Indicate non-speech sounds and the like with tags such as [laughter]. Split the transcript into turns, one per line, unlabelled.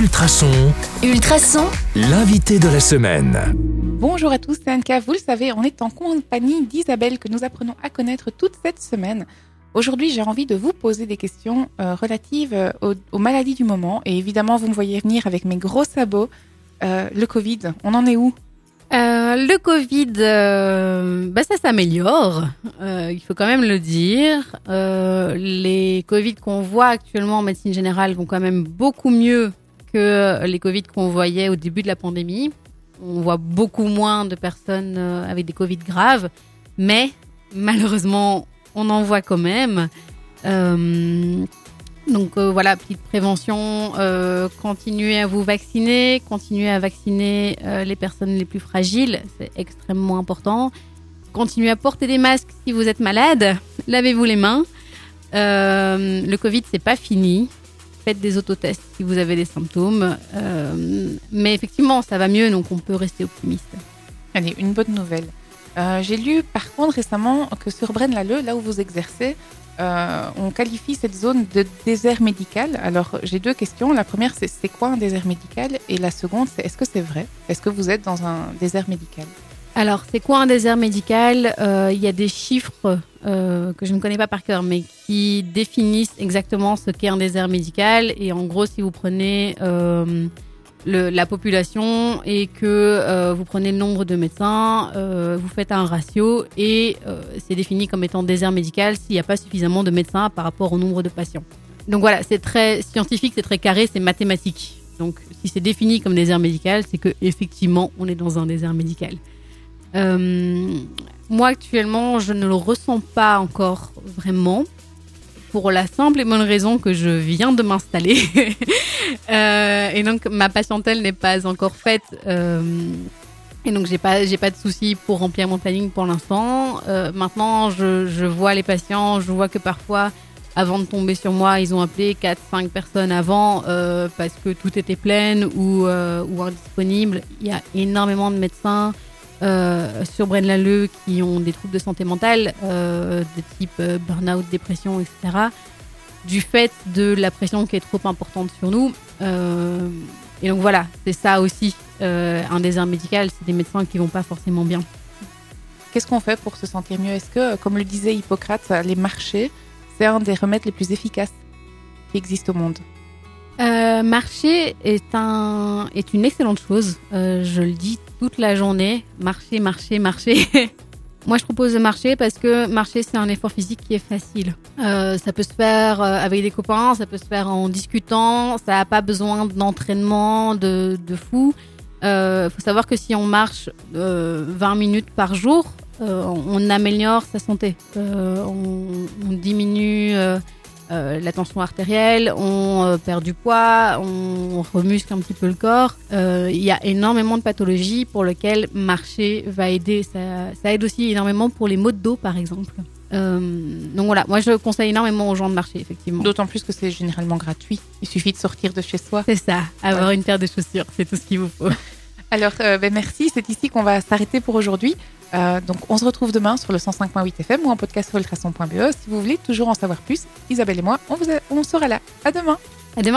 Ultrason,
Ultrason,
l'invité de la semaine.
Bonjour à tous, c'est Anka. Vous le savez, on est en compagnie d'Isabelle que nous apprenons à connaître toute cette semaine. Aujourd'hui, j'ai envie de vous poser des questions euh, relatives euh, aux, aux maladies du moment. Et évidemment, vous me voyez venir avec mes gros sabots. Euh, le Covid, on en est où?
Euh, le Covid, euh, bah ça s'améliore, euh, il faut quand même le dire. Euh, les Covid qu'on voit actuellement en médecine générale vont quand même beaucoup mieux que les Covid qu'on voyait au début de la pandémie. On voit beaucoup moins de personnes euh, avec des Covid graves, mais malheureusement, on en voit quand même. Euh, donc euh, voilà, petite prévention, continuez à vous vacciner, continuez à vacciner les personnes les plus fragiles, c'est extrêmement important. Continuez à porter des masques si vous êtes malade, [laughs] lavez-vous les mains. Le Covid, c'est pas fini. Des autotests si vous avez des symptômes. Euh, mais effectivement, ça va mieux, donc on peut rester optimiste.
Allez, une bonne nouvelle. Euh, j'ai lu par contre récemment que sur Braine-l'Alleud, là où vous exercez, euh, on qualifie cette zone de désert médical. Alors j'ai deux questions. La première, c'est c'est quoi un désert médical? Et la seconde, c'est est-ce que c'est vrai? Est-ce que vous êtes dans un désert médical?
Alors, c'est quoi un désert médical? Euh, Il y a des chiffres euh, que je ne connais pas par cœur, mais qui définissent exactement ce qu'est un désert médical. Et en gros, si vous prenez euh, la population et que vous prenez le nombre de médecins, vous faites un ratio et c'est défini comme étant désert médical s'il n'y a pas suffisamment de médecins par rapport au nombre de patients. Donc voilà, c'est très scientifique, c'est très carré, c'est mathématique. Donc si c'est défini comme désert médical, c'est que effectivement on est dans un désert médical. Euh, moi actuellement, je ne le ressens pas encore vraiment pour la simple et bonne raison que je viens de m'installer [laughs] Euh, et donc ma patientèle n'est pas encore faite. euh, et donc j'ai pas j'ai pas de soucis pour remplir mon planning pour l'instant. Maintenant, je, je vois les patients, je vois que parfois avant de tomber sur moi, ils ont appelé 4-5 personnes avant parce que tout était plein ou, ou indisponible. Il y a énormément de médecins sur Braine-l'Alleud qui ont des troubles de santé mentale euh, de type euh, burn-out, dépression, etc. Du fait de la pression qui est trop importante sur nous. Euh, et donc voilà, c'est ça aussi euh, un désert médical, c'est des médecins qui vont pas forcément bien.
Qu'est-ce qu'on fait pour se sentir mieux? Est-ce que, comme le disait Hippocrate, les marchés, c'est un des remèdes les plus efficaces qui existent au monde?
Euh, marcher est, un, est une excellente chose. Euh, je le dis toute la journée. Marcher, marcher, marcher. [laughs] Moi, je propose de marcher parce que marcher, c'est un effort physique qui est facile. Euh, ça peut se faire avec des copains, ça peut se faire en discutant. Ça n'a pas besoin d'entraînement de, de fou. Il faut savoir que si on marche euh, 20 minutes par jour, on améliore sa santé. On diminue euh, la tension artérielle, on euh, perd du poids, on remuscle un petit peu le corps. Euh, Il y a énormément de pathologies pour lesquelles marcher va aider. Ça, ça aide aussi énormément pour les maux de dos, par exemple. Donc voilà, moi je conseille énormément aux gens de marcher, effectivement.
D'autant plus que c'est généralement gratuit. Il suffit de sortir de chez soi.
C'est ça, avoir une paire de chaussures, c'est tout ce qu'il vous faut. [laughs]
Alors, euh, ben, merci. C'est ici qu'on va s'arrêter pour aujourd'hui. Euh, donc, on se retrouve demain sur le 105.8 FM ou en podcast sur ultrason.be. Si vous voulez toujours en savoir plus, Isabelle et moi, on, vous on sera là. À demain.
À demain.